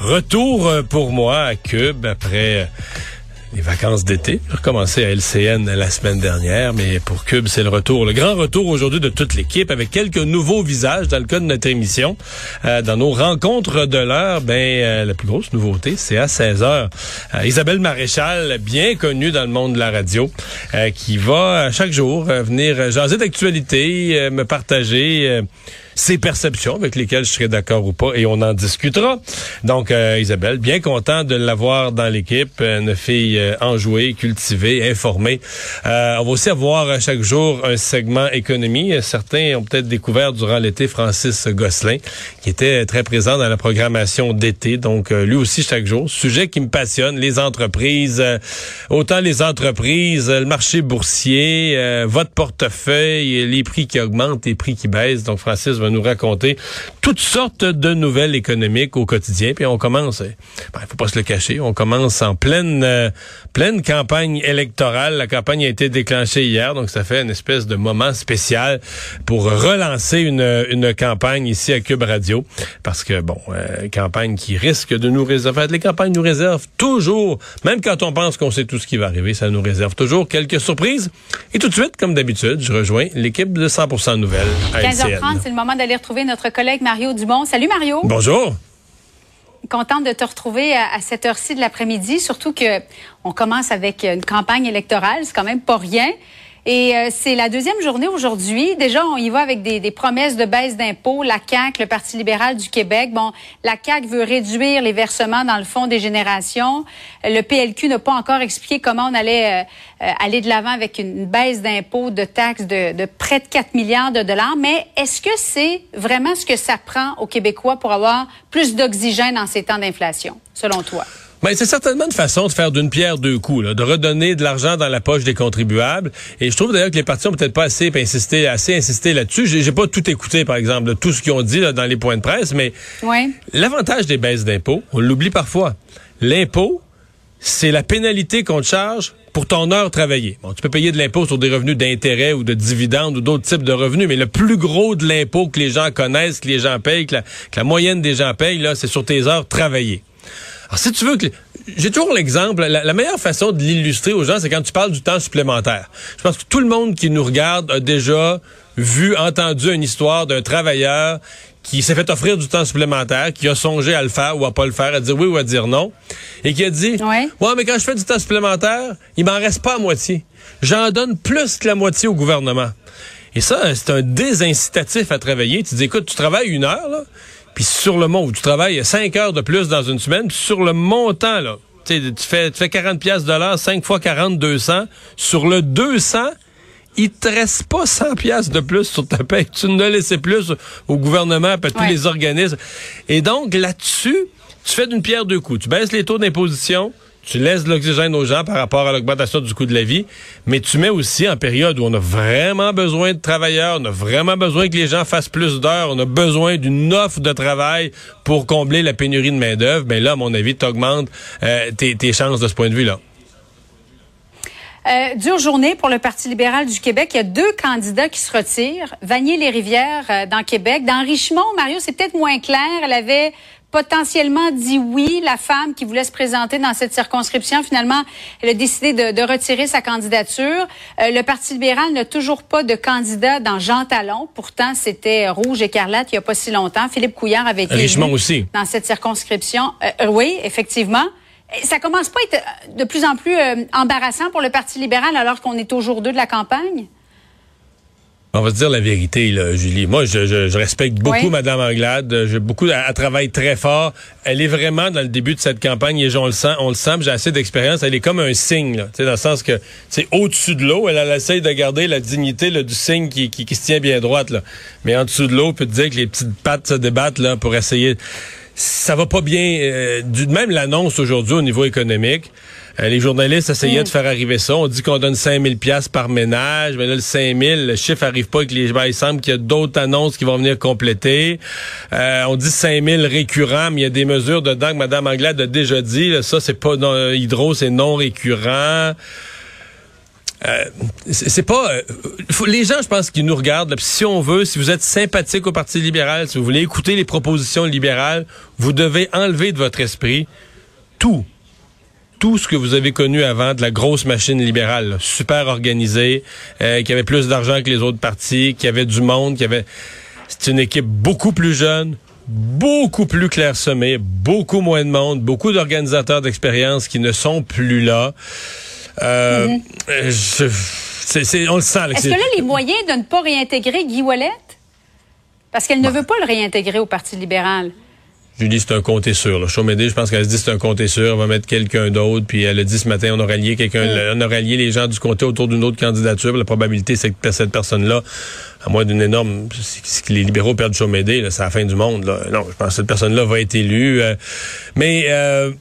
Retour euh, pour moi à Cube après euh, les vacances d'été. J'ai recommencé à LCN la semaine dernière, mais pour Cube, c'est le retour. Le grand retour aujourd'hui de toute l'équipe avec quelques nouveaux visages dans le cas de notre émission. Euh, dans nos rencontres de l'heure, ben la plus grosse nouveauté, c'est à 16 heures. Isabelle Maréchal, bien connue dans le monde de la radio, qui va chaque jour venir jaser d'actualité, me partager ses perceptions avec lesquelles je serai d'accord ou pas et on en discutera. Donc, euh, Isabelle, bien content de l'avoir dans l'équipe, une fille euh, enjouée, cultivée, informée. Euh, on va aussi avoir chaque jour un segment économie. Certains ont peut-être découvert durant l'été Francis Gosselin, qui était très présent dans la programmation d'été. Donc, lui aussi chaque jour. Sujet qui me passionne, les entreprises, autant les entreprises, le marché boursier, votre portefeuille, les prix qui augmentent, les prix qui baissent. Donc, Francis va nous raconter toutes sortes de nouvelles économiques au quotidien. Puis on commence, il ben, faut pas se le cacher, on commence en pleine euh, pleine campagne électorale. La campagne a été déclenchée hier, donc ça fait une espèce de moment spécial pour relancer une, une campagne ici à Cube Radio. Parce que, bon, euh, campagne qui risque de nous réserver. Les campagnes nous réservent toujours, même quand on pense qu'on sait tout ce qui va arriver, ça nous réserve toujours quelques surprises. Et tout de suite, comme d'habitude, je rejoins l'équipe de 100% Nouvelles 15h30, c'est le moment d'aller retrouver notre collègue Mario Dumont. Salut Mario. Bonjour. Contente de te retrouver à, cette heure-ci de l'après-midi, surtout que on commence avec une campagne électorale, c'est quand même pas rien. Et euh, c'est la deuxième journée aujourd'hui. Déjà, on y va avec des, des promesses de baisse d'impôts. La CAQ, le Parti libéral du Québec, bon, la CAQ veut réduire les versements dans le fonds des générations. Le PLQ n'a pas encore expliqué comment on allait euh, euh, aller de l'avant avec une baisse d'impôts, de taxes de, de, près de 4 milliards de dollars. Mais est-ce que c'est vraiment ce que ça prend aux Québécois pour avoir plus d'oxygène en ces temps d'inflation, selon toi? Ben, c'est certainement une façon de faire d'une pierre deux coups, là, de redonner de l'argent dans la poche des contribuables. Et je trouve d'ailleurs que les partis ont peut-être pas assez insisté, assez insisté là-dessus. J'ai, pas tout écouté, par exemple, de tout ce qu'ils ont dit là, dans les points de presse, mais l'avantage des baisses d'impôts, on l'oublie parfois. L'impôt, c'est la pénalité qu'on te charge pour ton heure travaillée. Bon, tu peux payer de l'impôt sur des revenus d'intérêt ou de dividendes ou d'autres types de revenus, mais le plus gros de l'impôt que les gens connaissent, que les gens payent, que la, que la moyenne des gens payent, là, c'est sur tes heures travaillées. Alors, si tu veux que... J'ai toujours l'exemple, la, meilleure façon de l'illustrer aux gens, c'est quand tu parles du temps supplémentaire. Je pense que tout le monde qui nous regarde a déjà vu, entendu une histoire d'un travailleur qui s'est fait offrir du temps supplémentaire, qui a songé à le faire ou à pas le faire, à dire oui ou à dire non, et qui a dit ouais, ouais mais quand je fais du temps supplémentaire, il m'en reste pas à moitié. J'en donne plus que la moitié au gouvernement. Et ça, c'est un désincitatif à travailler. Tu dis, écoute, tu travailles une heure, là, puis sur le montant, tu travailles 5 heures de plus dans une semaine, puis sur le montant, là, tu fais, tu fais 40 pièces de l'heure, 5 fois 40, 200. Sur le 200, il te reste pas 100 pièces de plus sur ta paie. Tu ne laissé plus au gouvernement, à tous les organismes. Et donc, là-dessus, tu fais d'une pierre deux coups. Tu baisses les taux d'imposition, tu laisses de l'oxygène aux gens par rapport à l'augmentation du coût de la vie, mais tu mets aussi en période où on a vraiment besoin de travailleurs, on a vraiment besoin que les gens fassent plus d'heures, on a besoin d'une offre de travail pour combler la pénurie de main-d'œuvre, ben là, à mon avis, tu augmentes euh, tes, chances de ce point de vue-là. Euh, dure journée pour le Parti libéral du Québec. Il y a deux candidats qui se retirent. Vanier-les-Rivières euh, dans Québec. Dans Richemont, Mario, c'est peut-être moins clair. Elle avait potentiellement dit oui, la femme qui voulait se présenter dans cette circonscription. Finalement, elle a décidé de, retirer sa candidature. Euh, le Parti libéral n'a toujours pas de candidat dans Jean Talon. Pourtant, c'était rouge écarlate il n'y a pas si longtemps. Philippe Couillard avait été aussi. dans cette circonscription. Euh, euh, oui, effectivement. Ça commence pas à être de plus en plus embarrassant pour le Parti libéral alors qu'on est au jour 2 de la campagne? On va se dire la vérité, là, Julie. Moi, je, je, respecte beaucoup Mme Anglade. J'ai beaucoup, elle, travaille très fort. Elle est vraiment dans le début de cette campagne et on le sent, on le sent. J'ai assez d'expérience. Elle est comme un signe, là, dans le sens que c'est au-dessus de l'eau. Elle, elle, essaye de garder la dignité là, du signe qui, qui, qui, se tient bien droite. Là. Mais en dessous de l'eau, peut te dire que les petites pattes se débattent là pour essayer ça va pas bien. Euh, du, même l'annonce aujourd'hui au niveau économique. Euh, les journalistes essayaient de mm. faire arriver ça. On dit qu'on donne 5000 pièces par ménage, mais là le 5000, le chiffre arrive pas avec les ben, il semble qu'il y a d'autres annonces qui vont venir compléter. Euh, on dit 5000 récurrents, mais il y a des mesures dedans que Mme Anglade a déjà dit. ça c'est pas non, hydro, c'est non récurrent. Euh, c'est pas euh, les gens je pense qui nous regardent si on veut si vous êtes sympathique au Parti libéral si vous voulez écouter les propositions libérales vous devez enlever de votre esprit tout tout ce que vous avez connu avant de la grosse machine libérale super organisée euh, qui avait plus d'argent que les autres partis qui avait du monde qui avait c'est une équipe beaucoup plus jeune beaucoup plus clairsemée beaucoup moins de monde beaucoup d'organisateurs d'expérience qui ne sont plus là euh, on le sent. Est-ce que là, les moyens de ne pas réintégrer Guy Wallet? Parce qu'elle ne veut pas le réintégrer au Parti libéral. Julie, c'est un compte sûr. Là. Chaumédé, je pense qu'elle se dit c'est un compte sûr, on va mettre quelqu'un d'autre. Puis elle a dit ce matin, on aurait lié quelqu'un, mm. on aurait lié les gens du comté autour d'une autre candidature. La probabilité, c'est que cette personne-là, à moins d'une énorme, que les libéraux perdent Chaumédé, c'est la fin du monde. Là. Non, je pense que cette personne-là va être élue. Euh, mais euh,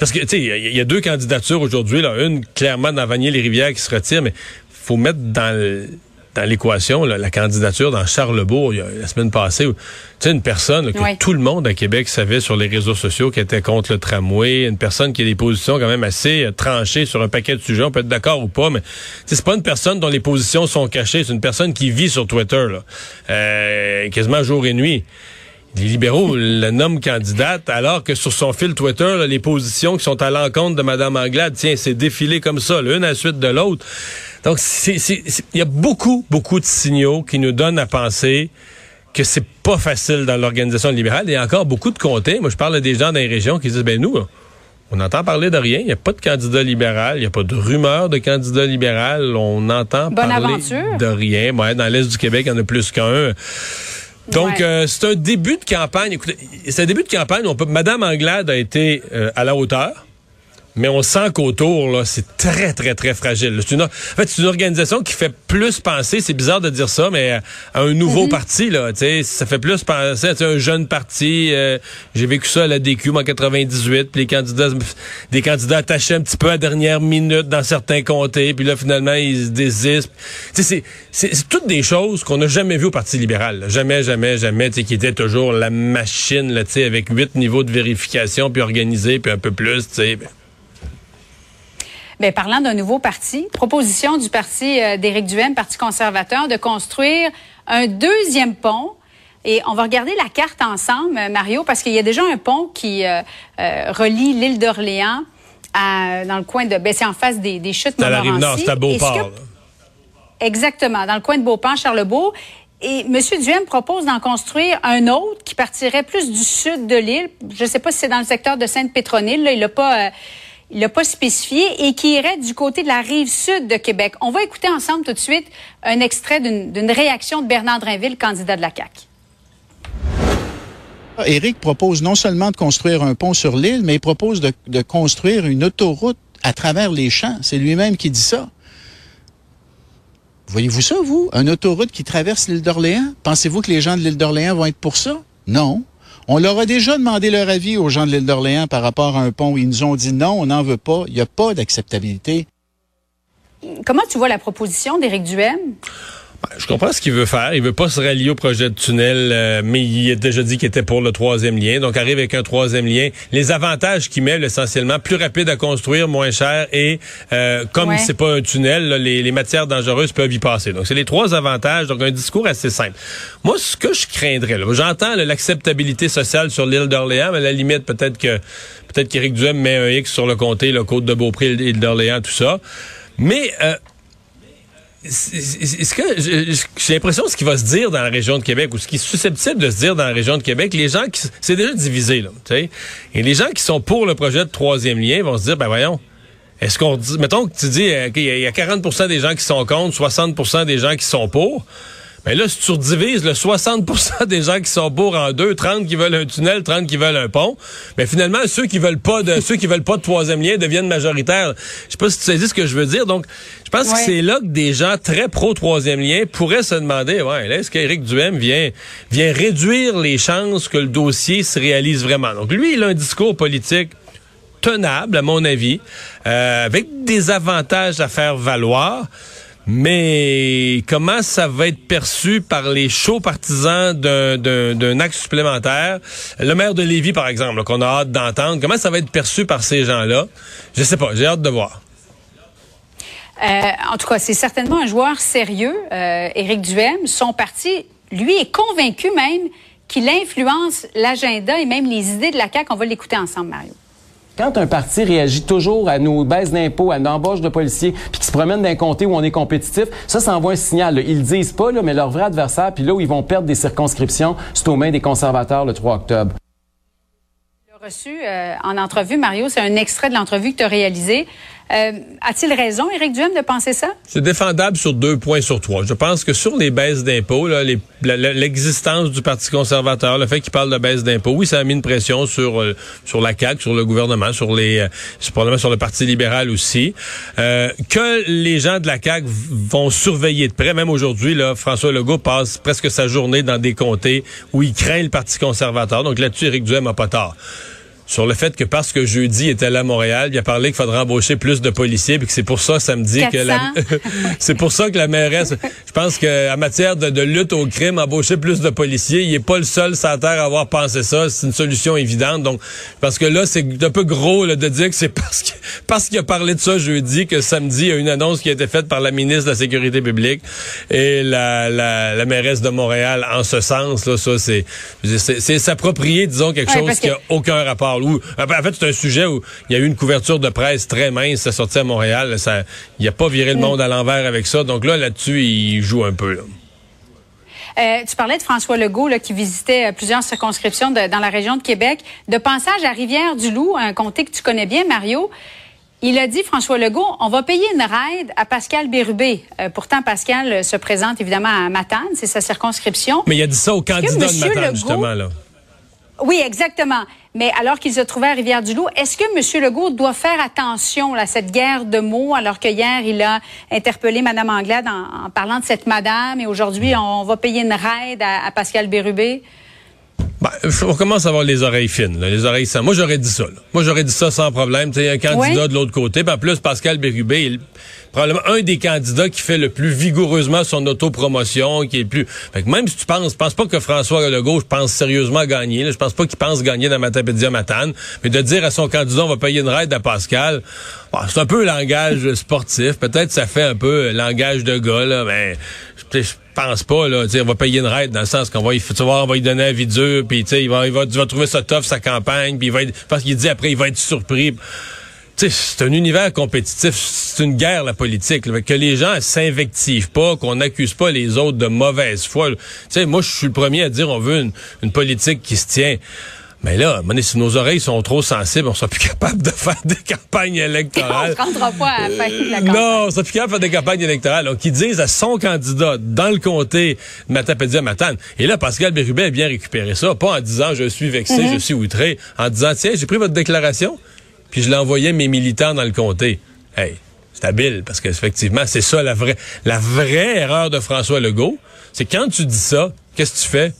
parce que, tu sais, il y, a deux candidatures aujourd'hui. Là. Une, clairement, dans Vanier-les-Rivières qui se retire, mais faut mettre dans dans l'équation la candidature dans Charlebourg la semaine passée. Tu sais, une personne que tout le monde à Québec savait sur les réseaux sociaux qui était contre le tramway, une personne qui a des positions quand même assez euh, tranchées sur un paquet de sujets. On peut être d'accord ou pas, mais c'est pas une personne dont les positions sont cachées. C'est une personne qui vit sur Twitter, là, euh, quasiment jour et nuit. Les libéraux la nomment candidate, alors que sur son fil Twitter, les positions qui sont à l'encontre de Mme Anglade, tiens, c'est défilé comme ça, l'une à la suite de l'autre. Donc, il y a beaucoup, beaucoup de signaux qui nous donnent à penser que c'est pas facile dans l'organisation libérale. Il y a encore beaucoup de comtés. Moi, je parle à des gens dans les régions qui disent, ben nous, on entend parler de rien. Il n'y a pas de candidat libéral. Il n'y a pas de rumeur de candidat libéral. On entend parler de rien. Ouais, dans l'Est du Québec, il y en a plus qu'un. Donc, euh, c'est un début de campagne. Écoutez, c'est un début de campagne. On peut, Madame Anglade a été euh, à la hauteur mais on sent qu'autour, là, c'est très, très, très fragile. C'est une, en fait, c'est une organisation qui fait plus penser, c'est bizarre de dire ça, mais à un nouveau mm-hmm. parti, là, tu sais, ça fait plus penser à un jeune parti. Euh, j'ai vécu ça à la DQ en 98, puis les candidats, des candidats attachés un petit peu à dernière minute dans certains comtés, puis là, finalement, ils se désistent. Tu sais, c'est, c'est, toutes des choses qu'on n'a jamais vues au Parti libéral. Jamais, jamais, jamais, tu sais, qui était toujours la machine, là, tu sais, avec huit niveaux de vérification, puis organisé, puis un peu plus, tu sais. Bien, parlant d'un nouveau parti, proposition du parti euh, d'Éric Duhaime, Parti conservateur, de construire un deuxième pont. Et on va regarder la carte ensemble, euh, Mario, parce qu'il y a déjà un pont qui euh, relie l'île d'Orléans dans le coin de... Ben, c'est en face des, des chutes Dans la rive nord, c'est à Beauport. Exactement, dans le coin de Beauport, Charlebourg. Et M. Duhaime propose d'en construire un autre qui partirait plus du sud de l'île. Je ne sais pas si c'est dans le secteur de Sainte-Pétronille. Là, il n'a pas il l'a pas spécifié, et qui irait du côté de la rive sud de Québec. On va écouter ensemble tout de suite un extrait d'une réaction de Bernard Drinville, candidat de la CAQ. Éric propose non seulement de construire un pont sur l'île, mais il propose de, de construire une autoroute à travers les champs. C'est lui-même qui dit ça. Voyez-vous ça, vous? Une autoroute qui traverse l'île d'Orléans? Pensez-vous que les gens de l'île d'Orléans vont être pour ça? Non. On leur a déjà demandé leur avis aux gens de l'île d'Orléans par rapport à un pont. Ils nous ont dit non, on n'en veut pas. Il n'y a pas d'acceptabilité. Comment tu vois la proposition d'Éric Duhem? Je comprends ce qu'il veut faire. Il veut pas se rallier au projet de tunnel, euh, mais il a déjà dit qu'il était pour le troisième lien. Donc, arrive avec un troisième lien. Les avantages qu'il met, essentiellement, plus rapide à construire, moins cher, et euh, comme c'est pas un tunnel, les, matières dangereuses peuvent y passer. Donc, c'est les trois avantages. Donc, un discours assez simple. Moi, ce que je craindrais, j'entends l'acceptabilité sociale sur l'île d'Orléans, mais à la limite, peut-être que peut-être qu'Éric Duhem met un X sur le comté, le côte de Beaupré, l'île d'Orléans, tout ça. Mais euh, est-ce que j'ai l'impression ce qui va se dire dans la région de Québec ou ce qui est susceptible de se dire dans la région de Québec, les gens qui c'est déjà divisé là, tu sais. Et les gens qui sont pour le projet de troisième lien vont se dire ben voyons, est-ce qu'on mettons que tu dis euh, qu'il y, a 40% des gens qui sont contre, 60% des gens qui sont pour. Mais là, si tu redivises le 60% des gens qui sont pour en deux, 30 qui veulent un tunnel, 30 qui veulent un pont, mais finalement, ceux qui veulent pas de, ceux qui veulent pas de troisième lien deviennent majoritaires. Je sais pas si tu sais ce que je veux dire. Donc, je pense que c'est là que des gens très pro troisième lien pourraient se demander, ouais, est-ce qu'Éric Duhem vient, vient réduire les chances que le dossier se réalise vraiment? Donc, lui, il a un discours politique tenable, à mon avis, euh, avec des avantages à faire valoir. Mais comment ça va être perçu par les chauds partisans d'un acte supplémentaire? Le maire de Lévis, par exemple, qu'on a hâte d'entendre, comment ça va être perçu par ces gens-là? Je sais pas, j'ai hâte de voir. Euh, en tout cas, c'est certainement un joueur sérieux, euh, Éric Duhem. Son parti, lui, est convaincu même qu'il influence l'agenda et même les idées de la CAQ. On va l'écouter ensemble, Mario. Quand un parti réagit toujours à nos baisses d'impôts, à une embauche de policiers, puis qui se promène d'un comté où on est compétitif, ça, ça envoie un signal. Ils le disent pas, mais leur vrai adversaire, puis là où ils vont perdre des circonscriptions, c'est aux mains des conservateurs le 3 octobre. reçu euh, en entrevue, Mario, c'est un extrait de l'entrevue que tu as réalisé. Euh, a-t-il raison, Éric Duhem, de penser ça? C'est défendable sur deux points sur trois. Je pense que sur les baisses d'impôts, l'existence du Parti conservateur, le fait qu'il parle de baisse d'impôts, oui, ça a mis une pression sur euh, sur la CAQ, sur le gouvernement, sur les, euh, sur le Parti libéral aussi. Euh, que les gens de la CAQ vont surveiller de près, même aujourd'hui, François Legault passe presque sa journée dans des comtés où il craint le Parti conservateur. Donc là-dessus, Éric Duhem a pas tort sur le fait que parce que jeudi était là à Montréal, il a parlé qu'il faudrait embaucher plus de policiers, puis que c'est pour ça samedi que la c'est pour ça que la mairesse, je pense que en matière de, lutte au crime, embaucher plus de policiers, il est pas le seul sans terre à avoir pensé ça, c'est une solution évidente. Donc parce que là c'est un peu gros de dire que c'est parce que parce qu'il a parlé de ça jeudi que samedi il y a une annonce qui a été faite par la ministre de la sécurité publique et la, la, la mairesse de Montréal en ce sens là, ça c'est c'est s'approprier disons quelque chose qui a aucun rapport en fait, c'est un sujet où il y a eu une couverture de presse très mince, ça sorti à Montréal. Ça, il a pas viré le mm. monde à l'envers avec ça. Donc là, là-dessus, il joue un peu. Euh, tu parlais de François Legault qui visitait euh, plusieurs circonscriptions dans la région de Québec. De passage à Rivière-du-Loup, un comté que tu connais bien, Mario, il a dit, François Legault, on va payer une raide à Pascal Bérubé. Euh, pourtant, Pascal se présente évidemment à Matane, c'est sa circonscription. Mais il a dit ça au candidat de Matane, justement. là. Oui, exactement. Mais alors qu'il se trouvait à Rivière-du-Loup, est-ce que M. Legault doit faire attention à cette guerre de mots alors que hier, il a interpellé Mme Anglade en, parlant de cette madame et aujourd'hui, on va payer une raide à, Pascal Bérubé? Ben, on commence à avoir les oreilles fines, les oreilles sans. Moi, j'aurais dit ça. Moi, j'aurais dit ça sans problème. Il y a un candidat de l'autre côté. en plus, Pascal Bérubé, il, probablement un des candidats qui fait le plus vigoureusement son autopromotion, qui est plus. Fait que même si tu penses, je pense pas que François Legault, pense sérieusement gagner. Là, je pense pas qu'il pense gagner dans Matapédia Matane, mais de dire à son candidat on va payer une raide à Pascal, c'est un peu langage sportif. Peut-être ça fait un peu langage de gars là, mais je pense pas là. On va payer une raide dans le sens qu'on va, tu voir, on va lui donner un vie dur, puis il va, il va, tu vas trouver ça tough sa campagne, puis il va être, parce qu'il dit après il va être surpris c'est un univers compétitif, c'est une guerre la politique. que les gens s'invectivent pas, qu'on n'accuse pas les autres de mauvaise foi. sais, moi, je suis le premier à dire on veut une, politique qui se tient. Mais là, si nos oreilles sont trop sensibles, on sera plus capable de faire des campagnes électorales. on ne pas à faire la campagne. Non, on sera plus capable de faire des campagnes électorales. Donc, ils disent à son candidat dans le comté de Matapédia Matane. Et là, Pascal Bérubé a bien récupéré ça. Pas en disant je suis vexé, mm-hmm. je suis outré. En disant, tiens, j'ai pris votre déclaration puis je l'envoyais mes militants dans le comté. Hey, c'est habile, parce qu'effectivement, c'est ça la vraie, la vraie erreur de François Legault. C'est quand tu dis ça, qu'est-ce que tu fais?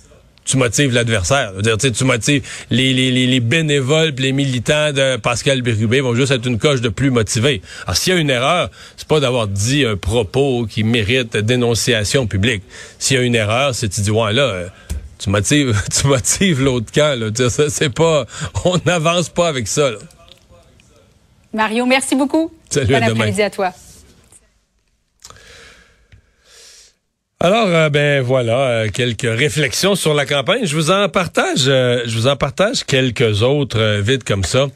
Tu motives l'adversaire. Tu motives les, les, les bénévoles, les militants de Pascal Bérubé vont juste être une coche de plus motivés. Alors s'il y a une erreur, c'est pas d'avoir dit un propos qui mérite dénonciation publique. S'il y a une erreur, c'est tu dis ouais là, euh, tu motives, tu motives l'autre camp. Là. C'est pas, on n'avance pas avec ça. Là. Mario, merci beaucoup. Salut, bon après-midi à toi. Alors, euh, ben voilà, euh, quelques réflexions sur la campagne. Je vous en partage, euh, je vous en partage quelques autres vite comme ça.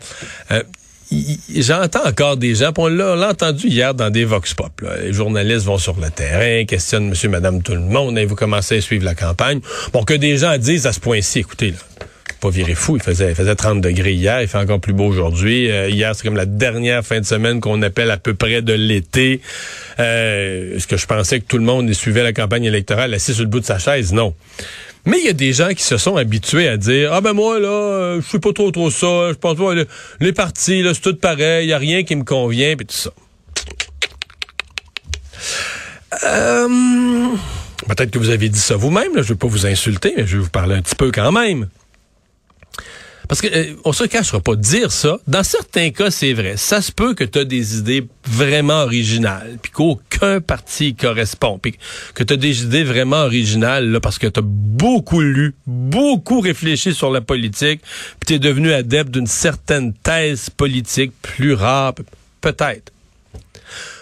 J'entends encore des gens, on l'a entendu hier dans des vox pop. Les journalistes vont sur le terrain, questionnent monsieur, madame, tout le monde, et vous commencez à suivre la campagne. Bon, que des gens disent à ce point-ci, écoutez, là, pas fou. Il faisait, il faisait 30 degrés hier, il fait encore plus beau aujourd'hui. Euh, hier, c'est comme la dernière fin de semaine qu'on appelle à peu près de l'été. Euh, Est-ce que je pensais que tout le monde suivait la campagne électorale assis sur le bout de sa chaise? Non. Mais il y a des gens qui se sont habitués à dire Ah ben moi là, euh, je suis pas trop trop ça, je pense pas les partis, là, c'est tout pareil, il y a rien qui me convient, puis tout ça. Peut-être que vous avez dit ça vous-même, je ne veux pas vous insulter, mais je vais vous parler un petit peu quand même. Parce que euh, on se cachera pas dire ça. Dans certains cas, c'est vrai. Ça se peut que tu des idées vraiment originales, puis qu'aucun parti correspond, puis que tu as des idées vraiment originales là, parce que tu beaucoup lu, beaucoup réfléchi sur la politique, puis tu devenu adepte d'une certaine thèse politique plus rare, peut-être.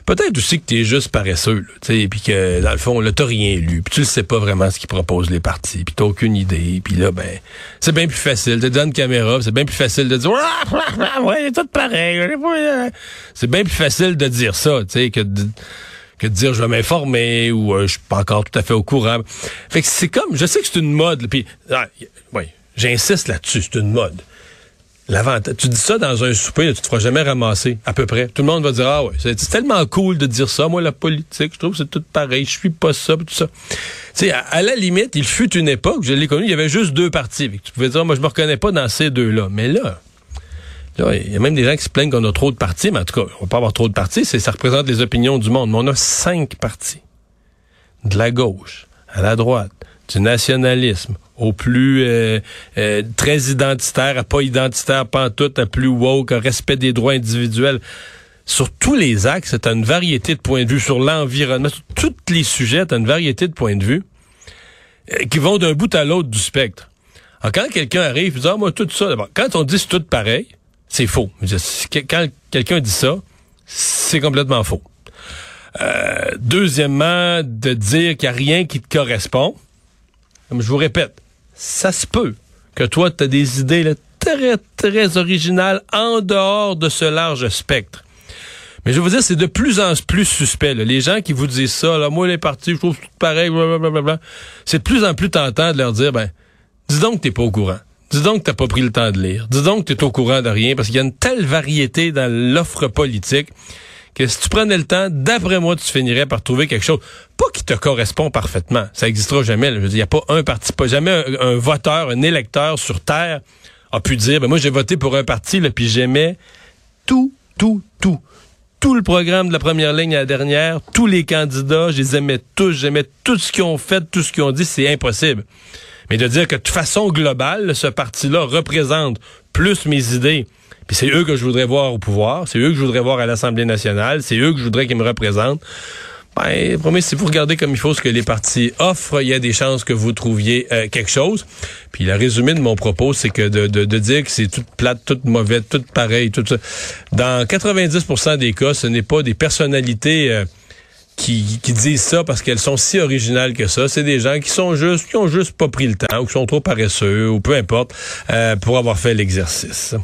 Peut-être aussi que tu es juste paresseux, tu puis que dans le fond, là, t'as rien lu, puis tu ne sais pas vraiment ce qu'ils proposent les partis, puis t'as aucune idée, puis là, ben, c'est bien plus facile. de dans une caméra, c'est bien plus facile de dire, ouais, c'est tout pareil. C'est bien plus facile de dire ça, tu sais, que de, que de dire je vais m'informer ou euh, je suis pas encore tout à fait au courant. Fait que c'est comme, je sais que c'est une mode, puis, ah, oui, j'insiste là-dessus, c'est une mode. Tu dis ça dans un souper, tu te feras jamais ramasser, à peu près. Tout le monde va dire, ah ouais, c'est tellement cool de dire ça. Moi, la politique, je trouve que c'est tout pareil. Je suis pas ça, tout ça. Tu sais, à, la limite, il fut une époque, je l'ai connu, il y avait juste deux partis. Tu pouvais dire, moi, je me reconnais pas dans ces deux-là. Mais là, là, il y a même des gens qui se plaignent qu'on a trop de partis, mais en tout cas, on va pas avoir trop de partis, c'est, ça représente les opinions du monde. Mais on a cinq partis. De la gauche, à la droite, du nationalisme, au plus euh, euh, très identitaire, à pas identitaire, pas en tout, à plus woke, à respect des droits individuels. Sur tous les axes, tu as une variété de points de vue sur l'environnement, sur tous les sujets, tu as une variété de points de vue euh, qui vont d'un bout à l'autre du spectre. Alors, quand quelqu'un arrive, il dit, ah, moi, tout ça, quand on dit c'est tout pareil, c'est faux. Quand quelqu'un dit ça, c'est complètement faux. deuxièmement, de dire qu'il n'y a rien qui te correspond, comme je vous répète, ça se peut que toi, tu as des idées très, très originales en dehors de ce large spectre. Mais je veux vous dire, c'est de plus en plus suspect. Les gens qui vous disent ça, là, moi, les partis, je trouve tout pareil, blablabla. C'est de plus en plus tentant de leur dire, ben, dis donc que t'es pas au courant. Dis donc que t'as pas pris le temps de lire. Dis donc que t'es au courant de rien, parce qu'il y a une telle variété dans l'offre politique que si tu prenais le temps, d'après moi, tu finirais par trouver quelque chose, pas qui te correspond parfaitement. Ça existera jamais. Il n'y a pas un parti, pas jamais un, voteur, un électeur sur Terre a pu dire, ben moi j'ai voté pour un parti, là, puis j'aimais tout, tout, tout. Tout le programme de la première ligne à la dernière, tous les candidats, je les aimais tous, j'aimais tout ce qu'ils ont fait, tout ce qu'ils ont dit, c'est impossible. Mais de dire que de façon globale, ce parti-là représente plus mes idées, puis c'est eux que je voudrais voir au pouvoir, c'est eux que je voudrais voir à l'Assemblée nationale, c'est eux que je voudrais qu'ils me représentent. Ben, promis, si vous regardez comme il faut ce que les partis offrent, il y a des chances que vous trouviez euh, quelque chose. Puis le résumé de mon propos, c'est que de, de, dire que c'est toute plate, toute mauvaise, toute pareil, tout ça. Dans 90% des cas, ce n'est pas des personnalités euh, qui, qui, disent ça parce qu'elles sont si originales que ça. C'est des gens qui sont juste, qui ont juste pas pris le temps, ou qui sont trop paresseux, ou peu importe, euh, pour avoir fait l'exercice.